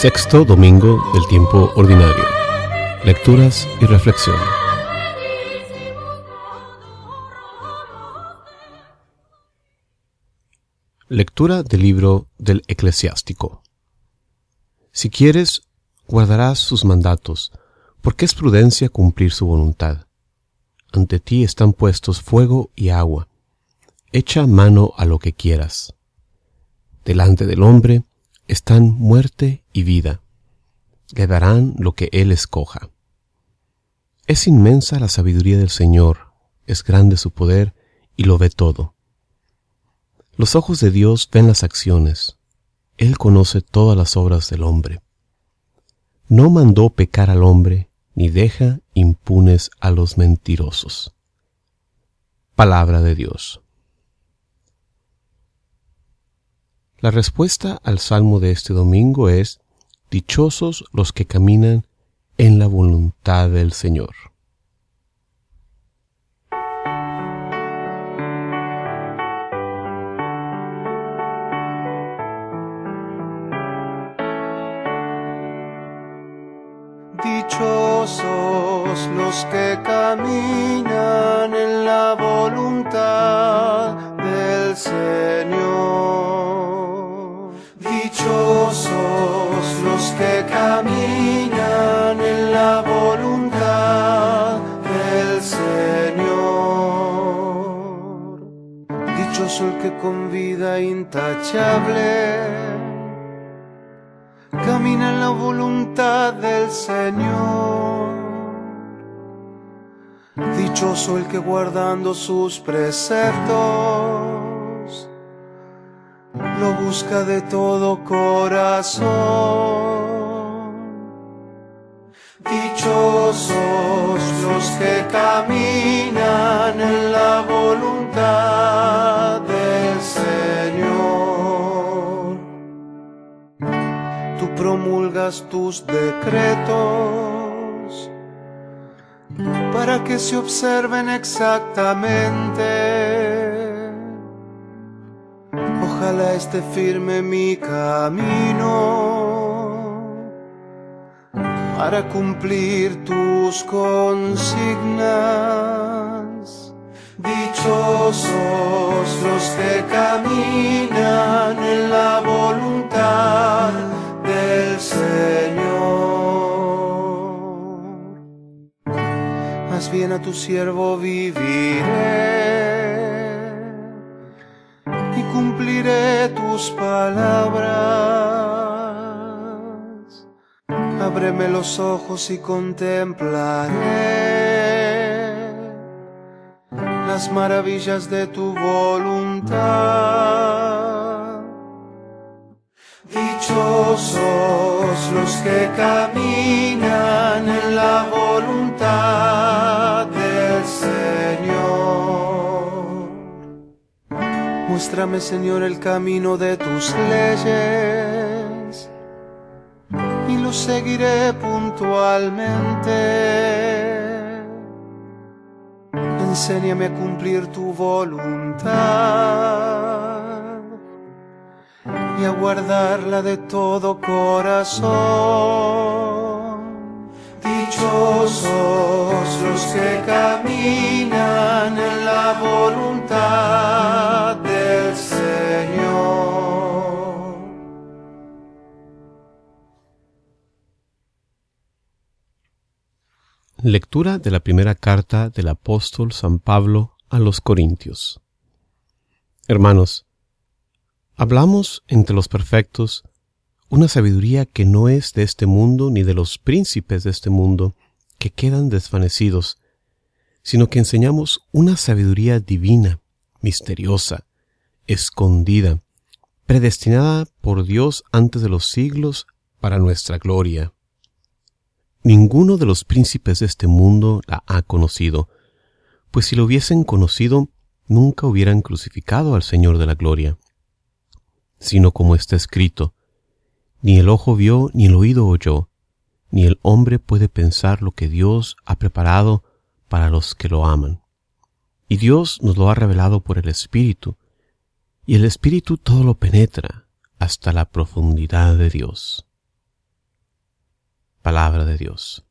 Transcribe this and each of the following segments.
Sexto domingo del tiempo ordinario. Lecturas y reflexión. Lectura del libro del eclesiástico. Si quieres, guardarás sus mandatos, porque es prudencia cumplir su voluntad. Ante ti están puestos fuego y agua. Echa mano a lo que quieras. Delante del hombre están muerte y vida. Le darán lo que él escoja. Es inmensa la sabiduría del Señor, es grande su poder y lo ve todo. Los ojos de Dios ven las acciones, Él conoce todas las obras del hombre. No mandó pecar al hombre, ni deja impunes a los mentirosos. Palabra de Dios. La respuesta al salmo de este domingo es, Dichosos los que caminan en la voluntad del Señor. Dichosos los que caminan en la voluntad del Señor. Dichosos los que caminan en la voluntad del Señor. Dichoso el que con vida intachable camina en la voluntad del Señor. Dichoso el que guardando sus preceptos lo busca de todo corazón. Dichosos los que caminan en la voluntad del Señor. Tú promulgas tus decretos para que se observen exactamente. Ojalá esté firme mi camino para cumplir tus consignas. Dichosos los que caminan en la voluntad del Señor. Más bien a tu siervo viviré tus palabras. Ábreme los ojos y contemplaré las maravillas de tu voluntad. Dichosos los que caminan Muéstrame, Señor, el camino de tus leyes y lo seguiré puntualmente. Enséñame a cumplir tu voluntad y a guardarla de todo corazón. Dichosos los que caminan en la voluntad Lectura de la primera carta del apóstol San Pablo a los Corintios. Hermanos, hablamos entre los perfectos una sabiduría que no es de este mundo ni de los príncipes de este mundo, que quedan desvanecidos, sino que enseñamos una sabiduría divina, misteriosa, escondida, predestinada por Dios antes de los siglos para nuestra gloria. Ninguno de los príncipes de este mundo la ha conocido, pues si lo hubiesen conocido, nunca hubieran crucificado al Señor de la gloria. Sino como está escrito, ni el ojo vio, ni el oído oyó, ni el hombre puede pensar lo que Dios ha preparado para los que lo aman. Y Dios nos lo ha revelado por el Espíritu, y el Espíritu todo lo penetra hasta la profundidad de Dios. Palabra de Dios.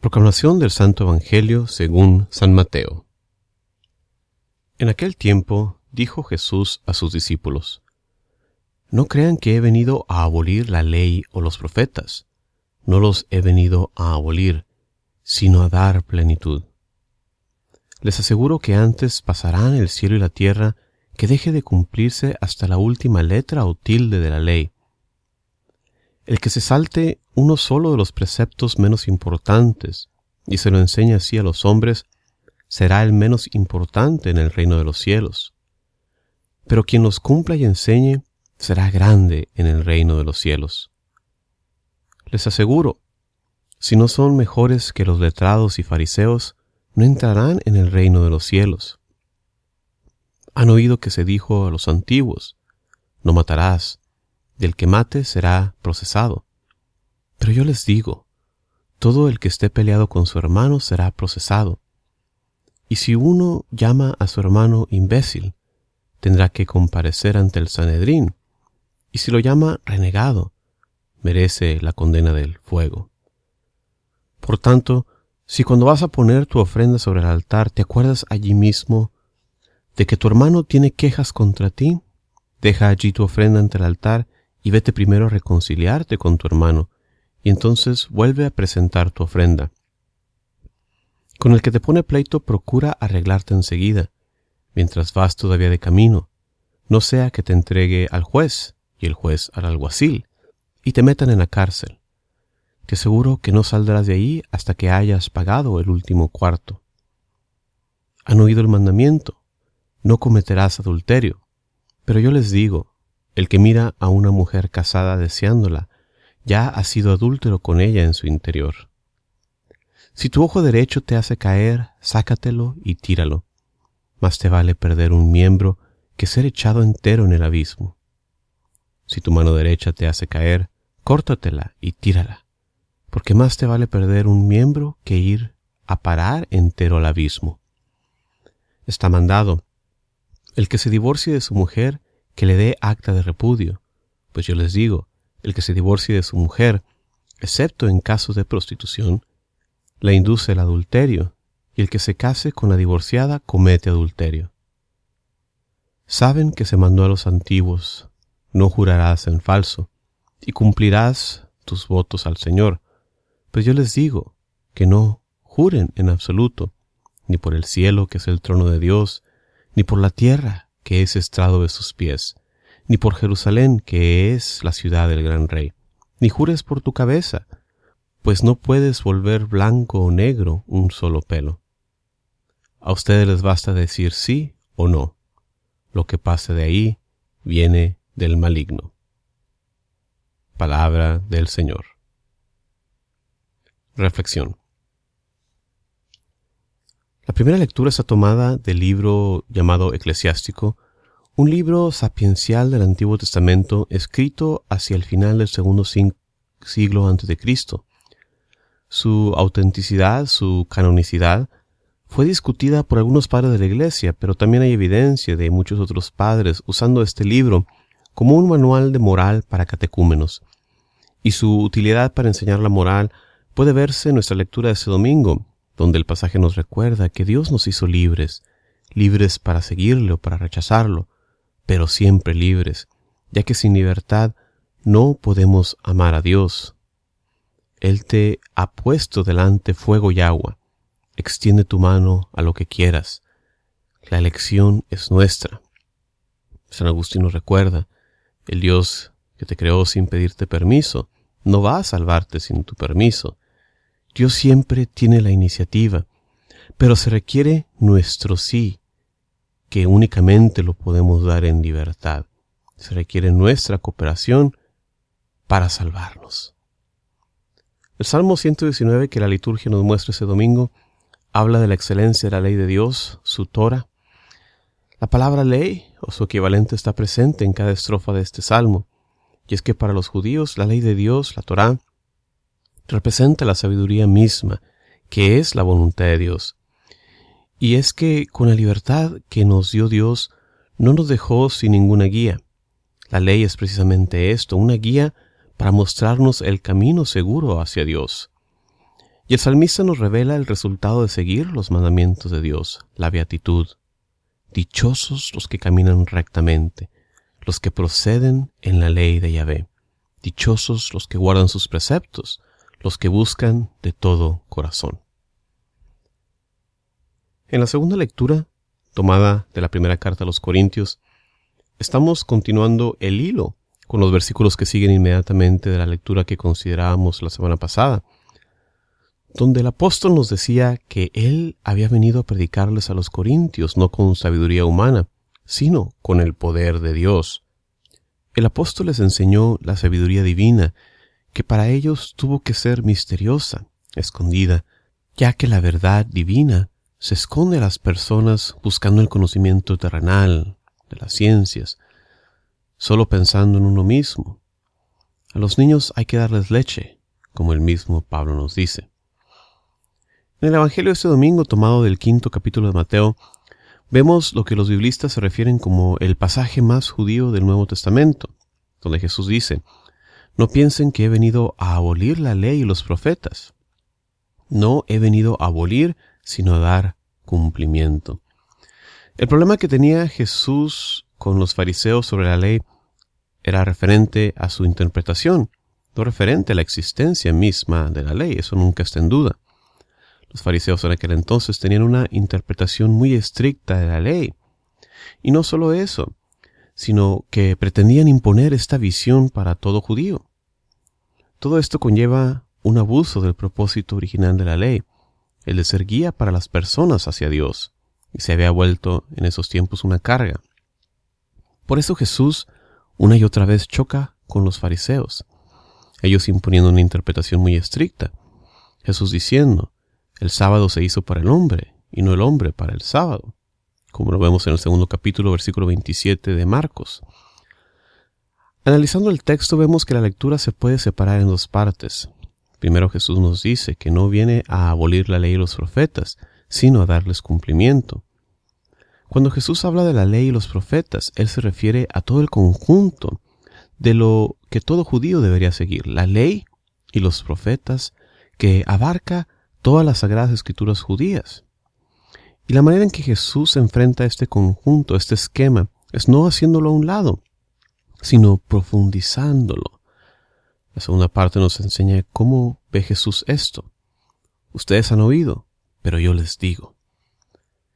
Proclamación del Santo Evangelio según San Mateo. En aquel tiempo dijo Jesús a sus discípulos, No crean que he venido a abolir la ley o los profetas, no los he venido a abolir, sino a dar plenitud. Les aseguro que antes pasarán el cielo y la tierra que deje de cumplirse hasta la última letra o tilde de la ley. El que se salte uno solo de los preceptos menos importantes y se lo enseñe así a los hombres, será el menos importante en el reino de los cielos. Pero quien los cumpla y enseñe, será grande en el reino de los cielos. Les aseguro, si no son mejores que los letrados y fariseos, no entrarán en el reino de los cielos. Han oído que se dijo a los antiguos, no matarás, del que mate será procesado. Pero yo les digo, todo el que esté peleado con su hermano será procesado. Y si uno llama a su hermano imbécil, tendrá que comparecer ante el Sanedrín, y si lo llama renegado, merece la condena del fuego. Por tanto, si cuando vas a poner tu ofrenda sobre el altar te acuerdas allí mismo de que tu hermano tiene quejas contra ti, deja allí tu ofrenda ante el altar y vete primero a reconciliarte con tu hermano, y entonces vuelve a presentar tu ofrenda. Con el que te pone pleito procura arreglarte enseguida, mientras vas todavía de camino, no sea que te entregue al juez y el juez al alguacil, y te metan en la cárcel. Te aseguro que no saldrás de ahí hasta que hayas pagado el último cuarto. Han oído el mandamiento, no cometerás adulterio, pero yo les digo, el que mira a una mujer casada deseándola, ya ha sido adúltero con ella en su interior. Si tu ojo derecho te hace caer, sácatelo y tíralo. Más te vale perder un miembro que ser echado entero en el abismo. Si tu mano derecha te hace caer, córtatela y tírala, porque más te vale perder un miembro que ir a parar entero al abismo. Está mandado, el que se divorcie de su mujer, que le dé acta de repudio, pues yo les digo, el que se divorcie de su mujer, excepto en casos de prostitución, la induce al adulterio, y el que se case con la divorciada comete adulterio. Saben que se mandó a los antiguos, no jurarás en falso, y cumplirás tus votos al Señor. Pues yo les digo que no juren en absoluto, ni por el cielo que es el trono de Dios, ni por la tierra que es estrado de sus pies, ni por Jerusalén que es la ciudad del gran rey, ni jures por tu cabeza, pues no puedes volver blanco o negro un solo pelo. A ustedes les basta decir sí o no. Lo que pase de ahí viene del maligno. Palabra del Señor. Reflexión. La primera lectura está tomada del libro llamado Eclesiástico, un libro sapiencial del Antiguo Testamento escrito hacia el final del segundo siglo antes de Cristo su autenticidad, su canonicidad, fue discutida por algunos padres de la Iglesia, pero también hay evidencia de muchos otros padres usando este libro como un manual de moral para catecúmenos. Y su utilidad para enseñar la moral puede verse en nuestra lectura de este domingo, donde el pasaje nos recuerda que Dios nos hizo libres, libres para seguirle o para rechazarlo, pero siempre libres, ya que sin libertad no podemos amar a Dios, él te ha puesto delante fuego y agua. Extiende tu mano a lo que quieras. La elección es nuestra. San Agustín nos recuerda, el Dios que te creó sin pedirte permiso, no va a salvarte sin tu permiso. Dios siempre tiene la iniciativa, pero se requiere nuestro sí, que únicamente lo podemos dar en libertad. Se requiere nuestra cooperación para salvarnos. El Salmo 119 que la liturgia nos muestra ese domingo habla de la excelencia de la ley de Dios, su Torah. La palabra ley o su equivalente está presente en cada estrofa de este salmo, y es que para los judíos la ley de Dios, la Torah, representa la sabiduría misma, que es la voluntad de Dios. Y es que con la libertad que nos dio Dios, no nos dejó sin ninguna guía. La ley es precisamente esto, una guía para mostrarnos el camino seguro hacia Dios. Y el salmista nos revela el resultado de seguir los mandamientos de Dios, la beatitud. Dichosos los que caminan rectamente, los que proceden en la ley de Yahvé. Dichosos los que guardan sus preceptos, los que buscan de todo corazón. En la segunda lectura, tomada de la primera carta a los Corintios, estamos continuando el hilo con los versículos que siguen inmediatamente de la lectura que considerábamos la semana pasada, donde el apóstol nos decía que él había venido a predicarles a los corintios no con sabiduría humana, sino con el poder de Dios. El apóstol les enseñó la sabiduría divina, que para ellos tuvo que ser misteriosa, escondida, ya que la verdad divina se esconde a las personas buscando el conocimiento terrenal, de las ciencias, solo pensando en uno mismo. A los niños hay que darles leche, como el mismo Pablo nos dice. En el Evangelio de este domingo, tomado del quinto capítulo de Mateo, vemos lo que los biblistas se refieren como el pasaje más judío del Nuevo Testamento, donde Jesús dice, no piensen que he venido a abolir la ley y los profetas. No he venido a abolir, sino a dar cumplimiento. El problema que tenía Jesús con los fariseos sobre la ley era referente a su interpretación, no referente a la existencia misma de la ley, eso nunca está en duda. Los fariseos en aquel entonces tenían una interpretación muy estricta de la ley. Y no solo eso, sino que pretendían imponer esta visión para todo judío. Todo esto conlleva un abuso del propósito original de la ley, el de ser guía para las personas hacia Dios, y se había vuelto en esos tiempos una carga. Por eso Jesús una y otra vez choca con los fariseos, ellos imponiendo una interpretación muy estricta. Jesús diciendo, el sábado se hizo para el hombre y no el hombre para el sábado, como lo vemos en el segundo capítulo, versículo 27 de Marcos. Analizando el texto vemos que la lectura se puede separar en dos partes. Primero Jesús nos dice que no viene a abolir la ley y los profetas, sino a darles cumplimiento. Cuando Jesús habla de la ley y los profetas, Él se refiere a todo el conjunto de lo que todo judío debería seguir, la ley y los profetas, que abarca todas las sagradas escrituras judías. Y la manera en que Jesús enfrenta este conjunto, este esquema, es no haciéndolo a un lado, sino profundizándolo. La segunda parte nos enseña cómo ve Jesús esto. Ustedes han oído, pero yo les digo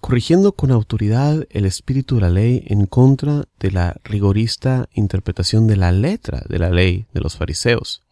corrigiendo con autoridad el espíritu de la ley en contra de la rigorista interpretación de la letra de la ley de los fariseos.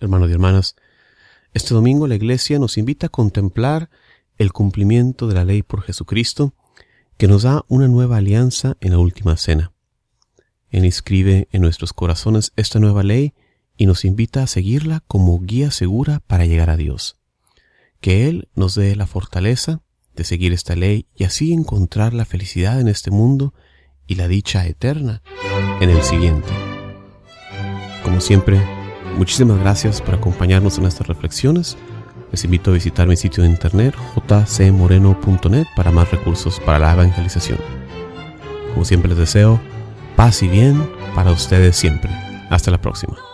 Hermanos y hermanas, este domingo la Iglesia nos invita a contemplar el cumplimiento de la ley por Jesucristo, que nos da una nueva alianza en la última cena. Él inscribe en nuestros corazones esta nueva ley y nos invita a seguirla como guía segura para llegar a Dios. Que Él nos dé la fortaleza de seguir esta ley y así encontrar la felicidad en este mundo y la dicha eterna en el siguiente. Como siempre, muchísimas gracias por acompañarnos en estas reflexiones. Les invito a visitar mi sitio de internet jcmoreno.net para más recursos para la evangelización. Como siempre les deseo paz y bien para ustedes siempre. Hasta la próxima.